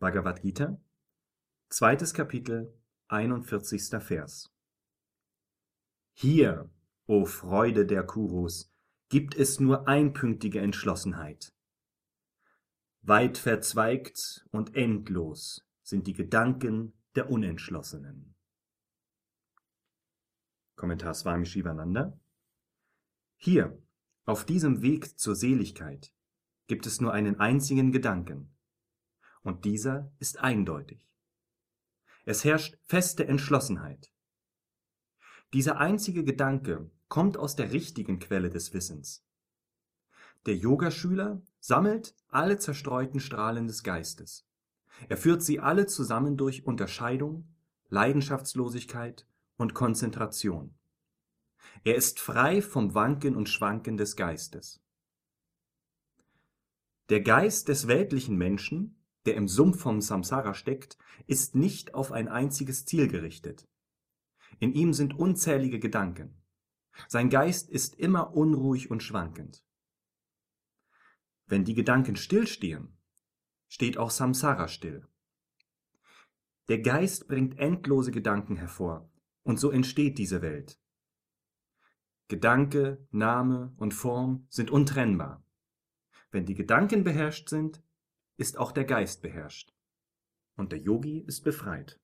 Bhagavad Gita, zweites Kapitel, 41. Vers. Hier, o Freude der Kurus, gibt es nur einpünktige Entschlossenheit. Weit verzweigt und endlos sind die Gedanken der Unentschlossenen. Kommentar Swami Shivananda. Hier, auf diesem Weg zur Seligkeit, gibt es nur einen einzigen Gedanken, und dieser ist eindeutig. Es herrscht feste Entschlossenheit. Dieser einzige Gedanke kommt aus der richtigen Quelle des Wissens. Der Yogaschüler sammelt alle zerstreuten Strahlen des Geistes. Er führt sie alle zusammen durch Unterscheidung, Leidenschaftslosigkeit und Konzentration. Er ist frei vom Wanken und Schwanken des Geistes. Der Geist des weltlichen Menschen der im Sumpf vom Samsara steckt, ist nicht auf ein einziges Ziel gerichtet. In ihm sind unzählige Gedanken. Sein Geist ist immer unruhig und schwankend. Wenn die Gedanken stillstehen, steht auch Samsara still. Der Geist bringt endlose Gedanken hervor, und so entsteht diese Welt. Gedanke, Name und Form sind untrennbar. Wenn die Gedanken beherrscht sind, ist auch der Geist beherrscht. Und der Yogi ist befreit.